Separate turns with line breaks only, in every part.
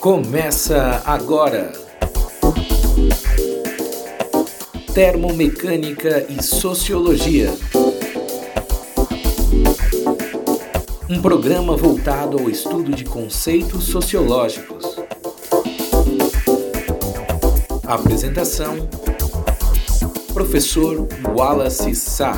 Começa agora. Termomecânica e Sociologia. Um programa voltado ao estudo de conceitos sociológicos. Apresentação: Professor Wallace Sá.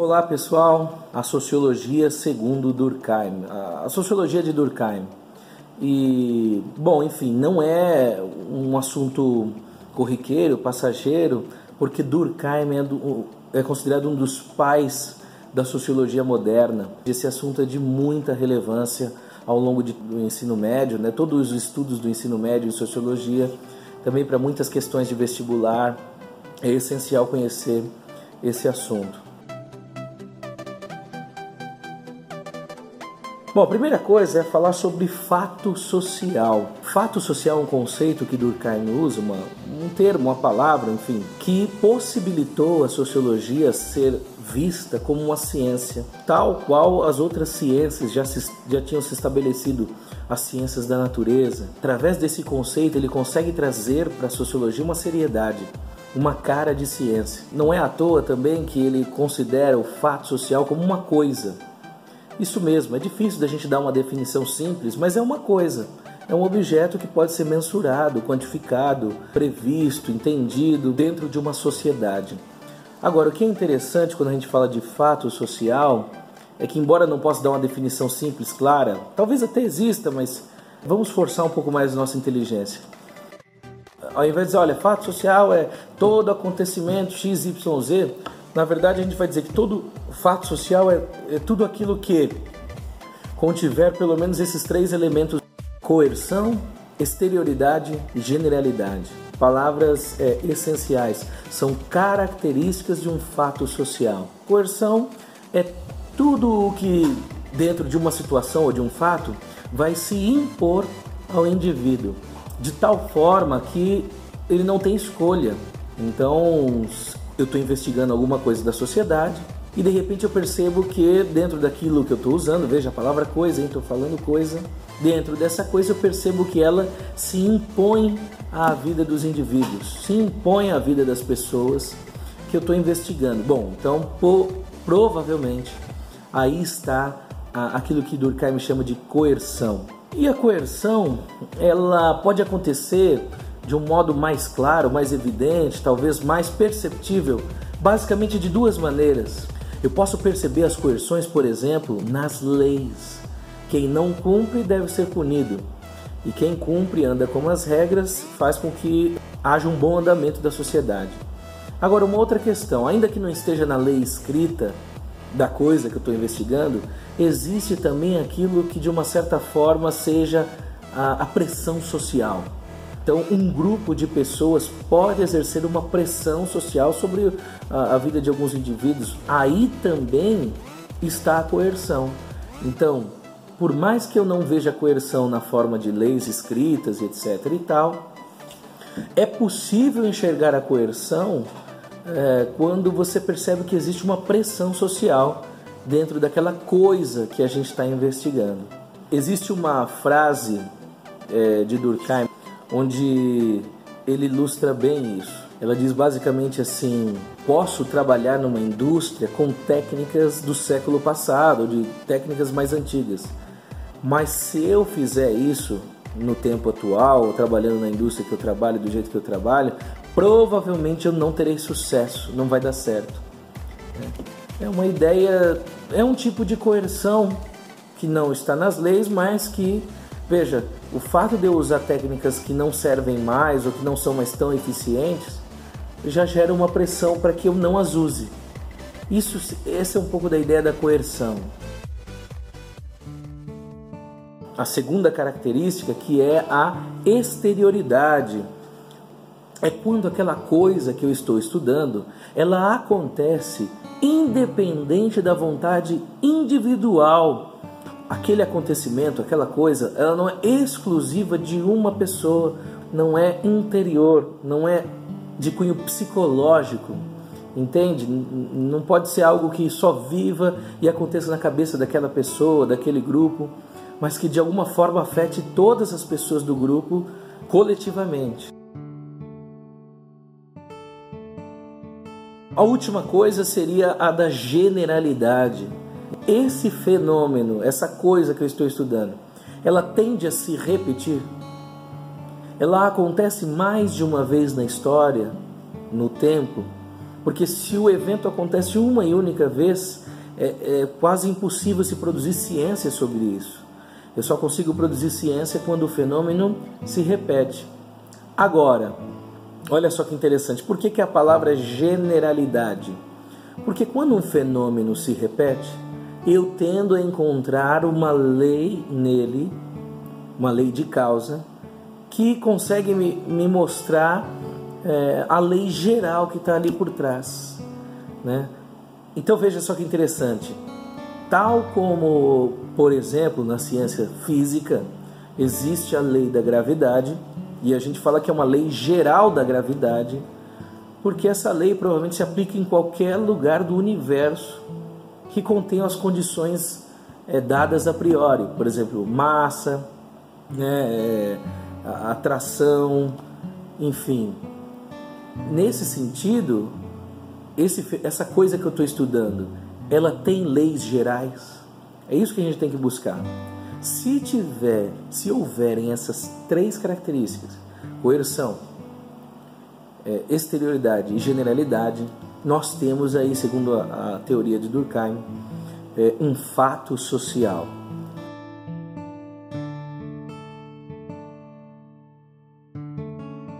Olá pessoal, a sociologia segundo Durkheim, a sociologia de Durkheim. E, bom, enfim, não é um assunto corriqueiro, passageiro, porque Durkheim é, do, é considerado um dos pais da sociologia moderna. Esse assunto é de muita relevância ao longo de, do ensino médio, né? todos os estudos do ensino médio em sociologia, também para muitas questões de vestibular, é essencial conhecer esse assunto. Bom, a primeira coisa é falar sobre fato social. Fato social é um conceito que Durkheim usa, uma, um termo, uma palavra, enfim, que possibilitou a sociologia ser vista como uma ciência, tal qual as outras ciências já, se, já tinham se estabelecido, as ciências da natureza. Através desse conceito, ele consegue trazer para a sociologia uma seriedade, uma cara de ciência. Não é à toa também que ele considera o fato social como uma coisa, isso mesmo, é difícil da gente dar uma definição simples, mas é uma coisa. É um objeto que pode ser mensurado, quantificado, previsto, entendido dentro de uma sociedade. Agora, o que é interessante quando a gente fala de fato social é que, embora não possa dar uma definição simples, clara, talvez até exista, mas vamos forçar um pouco mais nossa inteligência. Ao invés de dizer, olha, fato social é todo acontecimento XYZ, na verdade, a gente vai dizer que todo fato social é, é tudo aquilo que contiver pelo menos esses três elementos: coerção, exterioridade e generalidade. Palavras é, essenciais, são características de um fato social. Coerção é tudo o que, dentro de uma situação ou de um fato, vai se impor ao indivíduo, de tal forma que ele não tem escolha. Então, eu estou investigando alguma coisa da sociedade e de repente eu percebo que dentro daquilo que eu estou usando, veja a palavra coisa, estou falando coisa, dentro dessa coisa eu percebo que ela se impõe à vida dos indivíduos, se impõe à vida das pessoas que eu estou investigando. Bom, então provavelmente aí está aquilo que Durkheim chama de coerção. E a coerção, ela pode acontecer de um modo mais claro, mais evidente, talvez mais perceptível, basicamente de duas maneiras. Eu posso perceber as coerções, por exemplo, nas leis. Quem não cumpre deve ser punido. E quem cumpre anda com as regras faz com que haja um bom andamento da sociedade. Agora, uma outra questão: ainda que não esteja na lei escrita da coisa que eu estou investigando, existe também aquilo que de uma certa forma seja a, a pressão social. Então, um grupo de pessoas pode exercer uma pressão social sobre a, a vida de alguns indivíduos. Aí também está a coerção. Então, por mais que eu não veja coerção na forma de leis escritas, etc. e tal, é possível enxergar a coerção é, quando você percebe que existe uma pressão social dentro daquela coisa que a gente está investigando. Existe uma frase é, de Durkheim onde ele ilustra bem isso. Ela diz basicamente assim: posso trabalhar numa indústria com técnicas do século passado, de técnicas mais antigas, mas se eu fizer isso no tempo atual, trabalhando na indústria que eu trabalho, do jeito que eu trabalho, provavelmente eu não terei sucesso, não vai dar certo. É uma ideia, é um tipo de coerção que não está nas leis, mas que Veja, o fato de eu usar técnicas que não servem mais ou que não são mais tão eficientes já gera uma pressão para que eu não as use. Isso, essa é um pouco da ideia da coerção. A segunda característica que é a exterioridade é quando aquela coisa que eu estou estudando, ela acontece independente da vontade individual aquele acontecimento, aquela coisa, ela não é exclusiva de uma pessoa, não é interior, não é de cunho psicológico, entende? Não pode ser algo que só viva e aconteça na cabeça daquela pessoa, daquele grupo, mas que de alguma forma afete todas as pessoas do grupo coletivamente. A última coisa seria a da generalidade. Esse fenômeno, essa coisa que eu estou estudando, ela tende a se repetir. Ela acontece mais de uma vez na história, no tempo, porque se o evento acontece uma e única vez, é, é quase impossível se produzir ciência sobre isso. Eu só consigo produzir ciência quando o fenômeno se repete. Agora, Olha só que interessante. Por que, que a palavra generalidade? Porque quando um fenômeno se repete, eu tendo a encontrar uma lei nele, uma lei de causa, que consegue me, me mostrar é, a lei geral que está ali por trás. Né? Então veja só que interessante. Tal como, por exemplo, na ciência física, existe a lei da gravidade, e a gente fala que é uma lei geral da gravidade, porque essa lei provavelmente se aplica em qualquer lugar do universo que contém as condições é, dadas a priori, por exemplo, massa, né, é, atração, enfim. Nesse sentido, esse, essa coisa que eu estou estudando, ela tem leis gerais. É isso que a gente tem que buscar. Se tiver, se houverem essas três características, coerção, é, exterioridade e generalidade, nós temos aí, segundo a, a teoria de Durkheim, é, um fato social.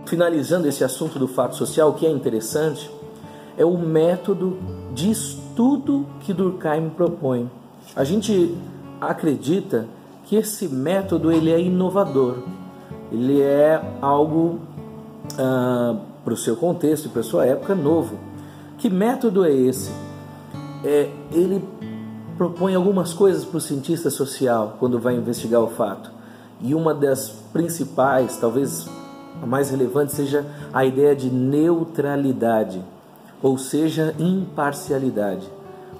Finalizando esse assunto do fato social, o que é interessante é o método de estudo que Durkheim propõe. A gente acredita que esse método ele é inovador, ele é algo ah, para o seu contexto e para a sua época novo. Que método é esse? É, ele propõe algumas coisas para o cientista social quando vai investigar o fato. E uma das principais, talvez a mais relevante, seja a ideia de neutralidade, ou seja, imparcialidade.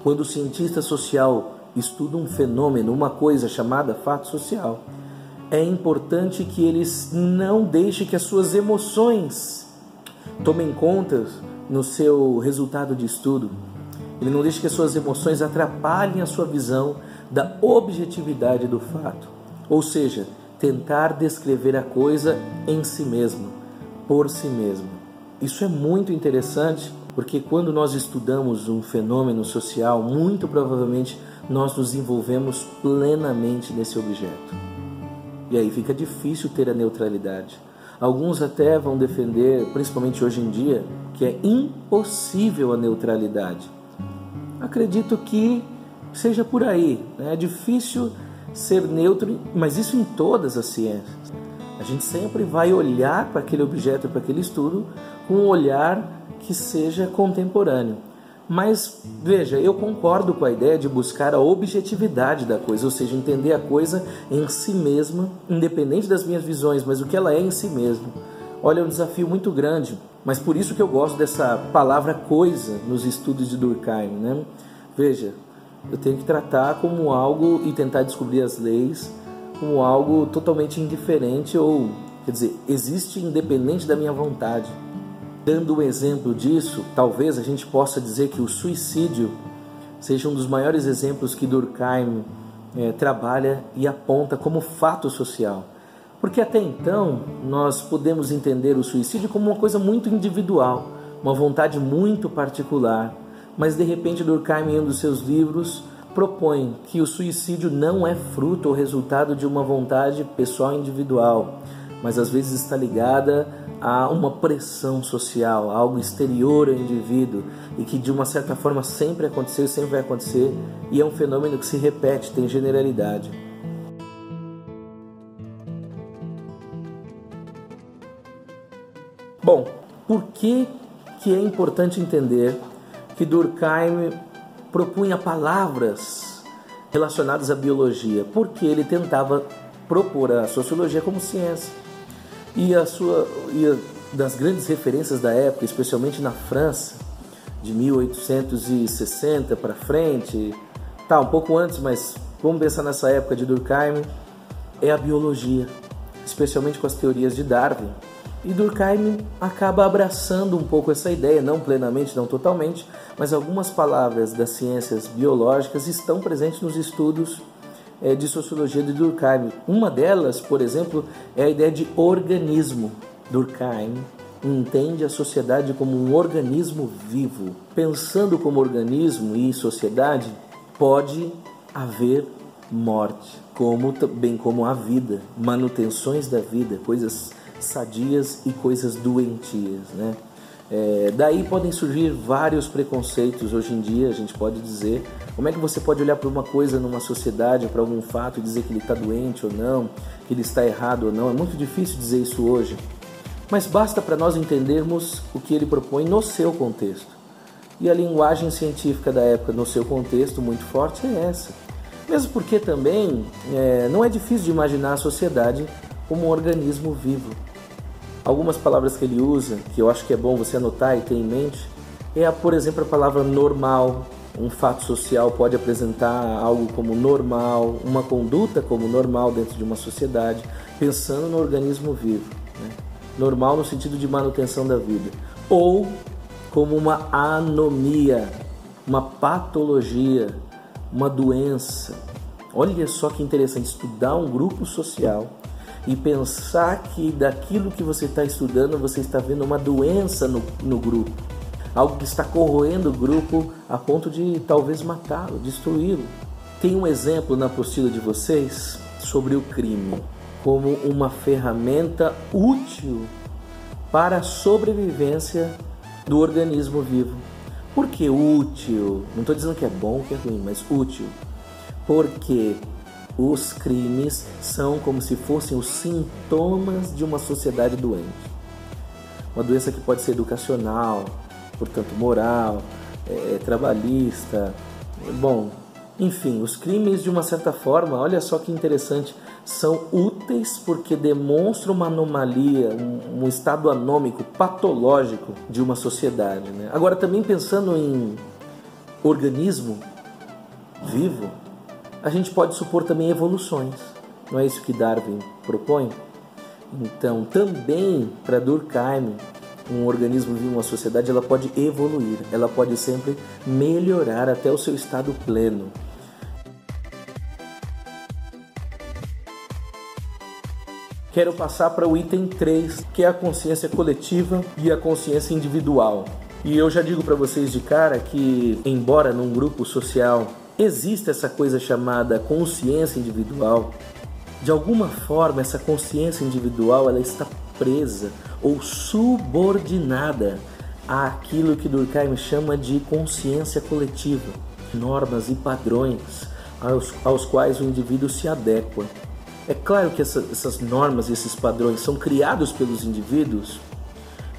Quando o cientista social estuda um fenômeno, uma coisa chamada fato social, é importante que eles não deixem que as suas emoções tomem conta no seu resultado de estudo. Ele não deixe que as suas emoções atrapalhem a sua visão da objetividade do fato. Ou seja, tentar descrever a coisa em si mesmo, por si mesmo. Isso é muito interessante porque quando nós estudamos um fenômeno social, muito provavelmente nós nos envolvemos plenamente nesse objeto. E aí fica difícil ter a neutralidade. Alguns até vão defender, principalmente hoje em dia, que é impossível a neutralidade. Acredito que seja por aí. Né? É difícil ser neutro, mas isso em todas as ciências. A gente sempre vai olhar para aquele objeto, para aquele estudo, com um olhar que seja contemporâneo. Mas veja, eu concordo com a ideia de buscar a objetividade da coisa, ou seja, entender a coisa em si mesma, independente das minhas visões, mas o que ela é em si mesma. Olha, é um desafio muito grande, mas por isso que eu gosto dessa palavra coisa nos estudos de Durkheim. Né? Veja, eu tenho que tratar como algo e tentar descobrir as leis como algo totalmente indiferente ou, quer dizer, existe independente da minha vontade. Dando um exemplo disso, talvez a gente possa dizer que o suicídio seja um dos maiores exemplos que Durkheim é, trabalha e aponta como fato social. Porque até então nós podemos entender o suicídio como uma coisa muito individual, uma vontade muito particular, mas de repente Durkheim, em um dos seus livros, propõe que o suicídio não é fruto ou resultado de uma vontade pessoal individual, mas às vezes está ligada a uma pressão social, algo exterior ao indivíduo e que de uma certa forma sempre aconteceu e sempre vai acontecer e é um fenômeno que se repete, tem generalidade. Bom, por que, que é importante entender que Durkheim propunha palavras relacionados à biologia, porque ele tentava propor a sociologia como ciência. E a sua e a, das grandes referências da época, especialmente na França, de 1860 para frente, tá um pouco antes, mas vamos pensar nessa época de Durkheim, é a biologia, especialmente com as teorias de Darwin. E Durkheim acaba abraçando um pouco essa ideia, não plenamente, não totalmente, mas algumas palavras das ciências biológicas estão presentes nos estudos é, de sociologia de Durkheim. Uma delas, por exemplo, é a ideia de organismo. Durkheim entende a sociedade como um organismo vivo. Pensando como organismo e sociedade, pode haver morte, como bem como a vida, manutenções da vida, coisas sadias e coisas doentias, né? É, daí podem surgir vários preconceitos hoje em dia, a gente pode dizer. Como é que você pode olhar para uma coisa numa sociedade, para algum fato e dizer que ele está doente ou não, que ele está errado ou não? É muito difícil dizer isso hoje. Mas basta para nós entendermos o que ele propõe no seu contexto. E a linguagem científica da época, no seu contexto muito forte, é essa. Mesmo porque também é, não é difícil de imaginar a sociedade como um organismo vivo. Algumas palavras que ele usa, que eu acho que é bom você anotar e ter em mente, é, por exemplo, a palavra normal. Um fato social pode apresentar algo como normal, uma conduta como normal dentro de uma sociedade, pensando no organismo vivo. Né? Normal no sentido de manutenção da vida. Ou como uma anomia, uma patologia, uma doença. Olha só que interessante estudar um grupo social e pensar que daquilo que você está estudando você está vendo uma doença no, no grupo, algo que está corroendo o grupo a ponto de talvez matá-lo, destruí-lo. Tem um exemplo na apostila de vocês sobre o crime como uma ferramenta útil para a sobrevivência do organismo vivo. Por que útil? Não estou dizendo que é bom, que é ruim, mas útil. Porque os crimes são como se fossem os sintomas de uma sociedade doente. Uma doença que pode ser educacional, portanto moral, é, trabalhista, bom, enfim, os crimes de uma certa forma, olha só que interessante, são úteis porque demonstram uma anomalia, um, um estado anômico, patológico de uma sociedade. Né? Agora, também pensando em organismo vivo, a gente pode supor também evoluções. Não é isso que Darwin propõe? Então, também para Durkheim, um organismo vivo, uma sociedade, ela pode evoluir, ela pode sempre melhorar até o seu estado pleno. Quero passar para o item 3, que é a consciência coletiva e a consciência individual. E eu já digo para vocês de cara que, embora num grupo social Existe essa coisa chamada consciência individual. De alguma forma, essa consciência individual ela está presa ou subordinada àquilo que Durkheim chama de consciência coletiva, normas e padrões aos, aos quais o indivíduo se adequa. É claro que essa, essas normas e esses padrões são criados pelos indivíduos,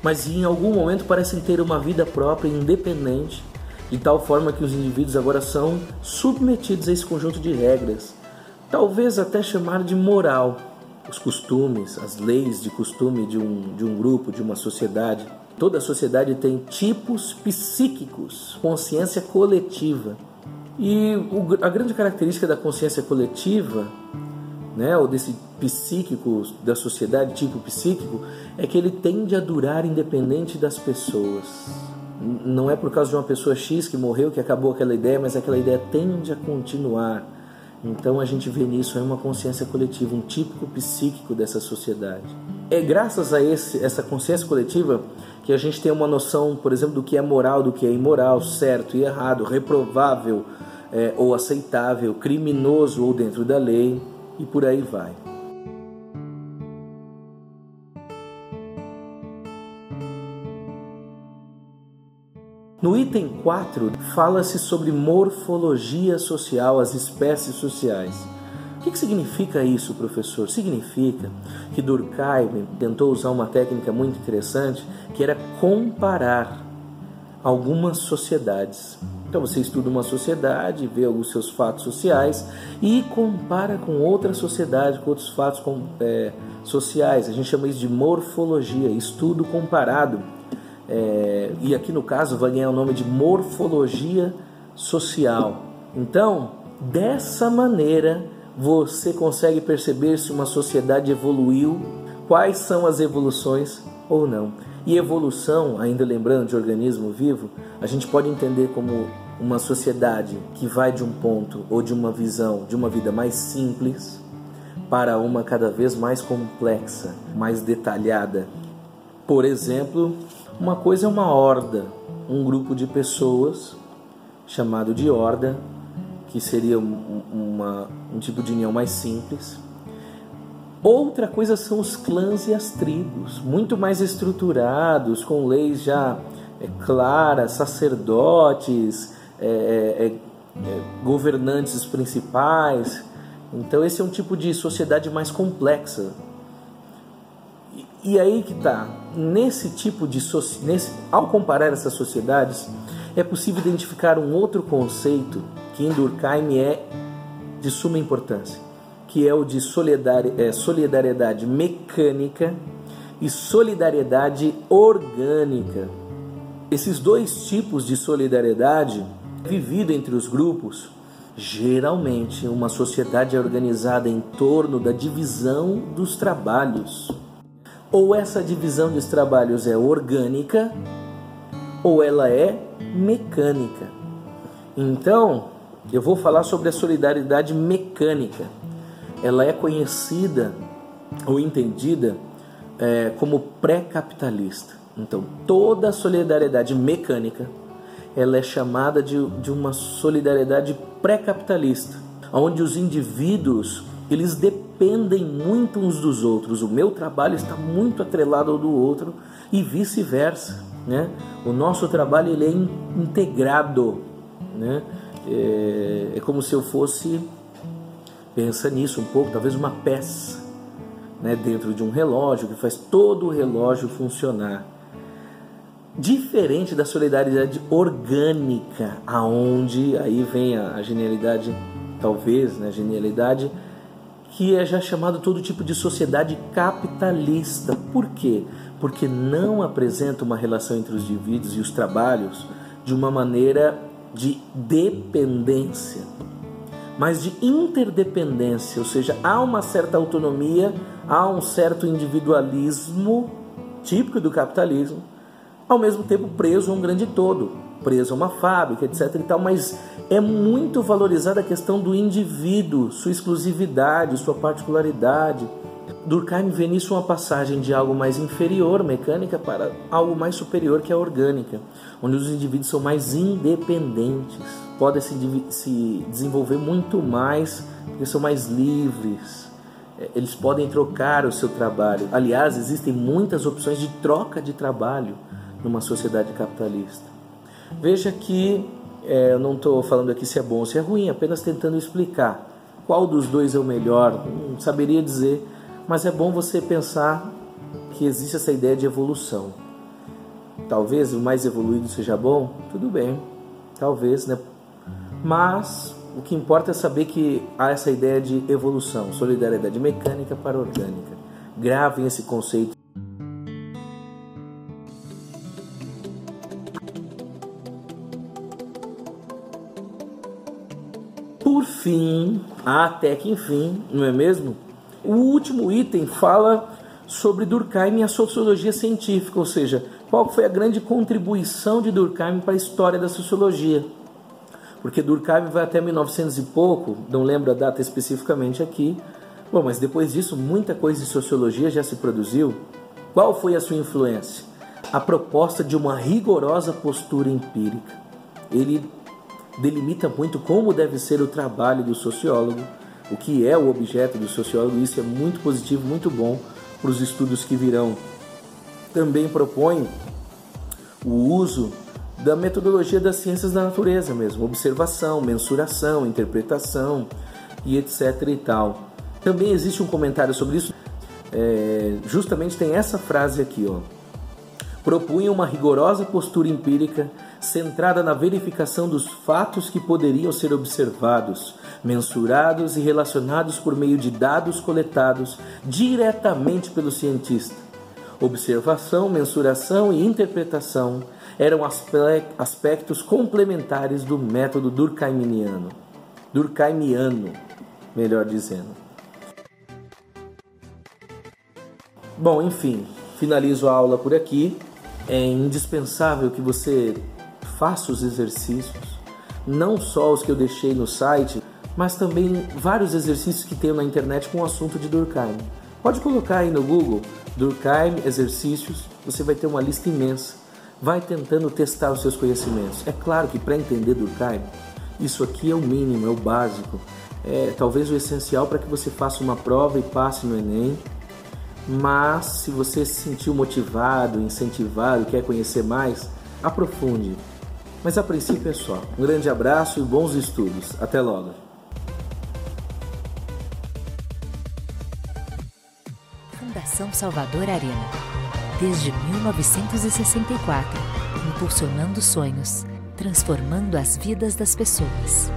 mas em algum momento parecem ter uma vida própria, independente de tal forma que os indivíduos agora são submetidos a esse conjunto de regras, talvez até chamar de moral, os costumes, as leis de costume de um, de um grupo, de uma sociedade. Toda sociedade tem tipos psíquicos, consciência coletiva. E o, a grande característica da consciência coletiva, né, ou desse psíquico da sociedade, tipo psíquico, é que ele tende a durar independente das pessoas não é por causa de uma pessoa X que morreu que acabou aquela ideia, mas aquela ideia tende a continuar. Então a gente vê nisso uma consciência coletiva, um típico psíquico dessa sociedade. É graças a esse, essa consciência coletiva que a gente tem uma noção, por exemplo, do que é moral, do que é imoral, certo e errado, reprovável é, ou aceitável, criminoso ou dentro da lei e por aí vai. No item 4, fala-se sobre morfologia social, as espécies sociais. O que, significa isso, professor? Significa que Durkheim tentou usar uma técnica muito interessante que era comparar algumas sociedades. Então você estuda uma sociedade, vê os seus fatos sociais e compara com outra sociedade, com outros fatos é, sociais. A gente chama isso de morfologia, estudo comparado. É, e aqui no caso vai ganhar o nome de morfologia social. Então, dessa maneira, você consegue perceber se uma sociedade evoluiu, quais são as evoluções ou não. E evolução, ainda lembrando de organismo vivo, a gente pode entender como uma sociedade que vai de um ponto ou de uma visão de uma vida mais simples para uma cada vez mais complexa, mais detalhada. Por exemplo, uma coisa é uma horda, um grupo de pessoas chamado de horda, que seria uma, um tipo de união mais simples. Outra coisa são os clãs e as tribos, muito mais estruturados, com leis já é, claras, sacerdotes, é, é, é, é governantes principais. Então esse é um tipo de sociedade mais complexa. E, aí que está, nesse tipo de nesse, ao comparar essas sociedades, é possível identificar um outro conceito que em Durkheim é de suma importância, que é o de é, solidariedade mecânica e solidariedade orgânica. Esses dois tipos de solidariedade, vivido entre os grupos, geralmente uma sociedade é organizada em torno da divisão dos trabalhos. Ou essa divisão dos trabalhos é orgânica, ou ela é mecânica. Então, eu vou falar sobre a solidariedade mecânica. Ela é conhecida ou entendida é, como pré-capitalista. Então, toda a solidariedade mecânica ela é chamada de, de uma solidariedade pré-capitalista, onde os indivíduos eles dependem muito uns dos outros. O meu trabalho está muito atrelado ao do outro e vice-versa. Né? O nosso trabalho ele é integrado. Né? É, é como se eu fosse, pensa nisso um pouco, talvez uma peça né, dentro de um relógio que faz todo o relógio funcionar. Diferente da solidariedade orgânica, aonde aí vem a, genialidade, talvez, né, a genialidade, que é já chamado todo tipo de sociedade capitalista. Por quê? Porque não apresenta uma relação entre os indivíduos e os trabalhos de uma maneira de dependência, mas de interdependência, ou seja, há uma certa autonomia, há um certo individualismo típico do capitalismo, ao mesmo tempo preso a um grande todo, preso a uma fábrica, etc. e tal, mas é muito valorizada a questão do indivíduo, sua exclusividade, sua particularidade Durkheim vê nisso uma passagem de algo mais inferior, mecânica, para algo mais superior, que é orgânica, onde os indivíduos são mais independentes, podem se, se desenvolver muito mais, porque são mais livres, é, eles podem trocar o seu trabalho. Aliás, existem muitas opções de troca de trabalho numa sociedade capitalista. Veja que é, eu não estou falando aqui se é bom ou se é ruim, apenas tentando explicar qual dos dois é o melhor. Não saberia dizer mas é bom você pensar que existe essa ideia de evolução. Talvez o mais evoluído seja bom, tudo bem, talvez, né? Mas o que importa é saber que há essa ideia de evolução, solidariedade mecânica para orgânica. Gravem esse conceito. Por fim, até que enfim, não é mesmo? O último item fala sobre Durkheim e a sociologia científica, ou seja, qual foi a grande contribuição de Durkheim para a história da sociologia. Porque Durkheim vai até 1900 e pouco, não lembro a data especificamente aqui. Bom, mas depois disso, muita coisa de sociologia já se produziu. Qual foi a sua influência? A proposta de uma rigorosa postura empírica. Ele delimita muito como deve ser o trabalho do sociólogo o que é o objeto do sociólogo, isso é muito positivo, muito bom para os estudos que virão. Também propõe o uso da metodologia das ciências da natureza mesmo, observação, mensuração, interpretação e etc e tal. Também existe um comentário sobre isso, é, justamente tem essa frase aqui, ó. Propunha uma rigorosa postura empírica centrada na verificação dos fatos que poderiam ser observados, mensurados e relacionados por meio de dados coletados diretamente pelo cientista. Observação, mensuração e interpretação eram aspectos complementares do método durkheimiano. Durkheimiano, melhor dizendo. Bom, enfim, finalizo a aula por aqui. É indispensável que você faça os exercícios, não só os que eu deixei no site, mas também vários exercícios que tem na internet com o assunto de Durkheim. Pode colocar aí no Google Durkheim exercícios, você vai ter uma lista imensa. Vai tentando testar os seus conhecimentos. É claro que para entender Durkheim, isso aqui é o mínimo, é o básico. É talvez o essencial para que você faça uma prova e passe no Enem. Mas se você se sentiu motivado, incentivado, quer conhecer mais, aprofunde. Mas a princípio é só. Um grande abraço e bons estudos. Até logo.
Fundação Salvador Arena. Desde 1964, impulsionando sonhos, transformando as vidas das pessoas.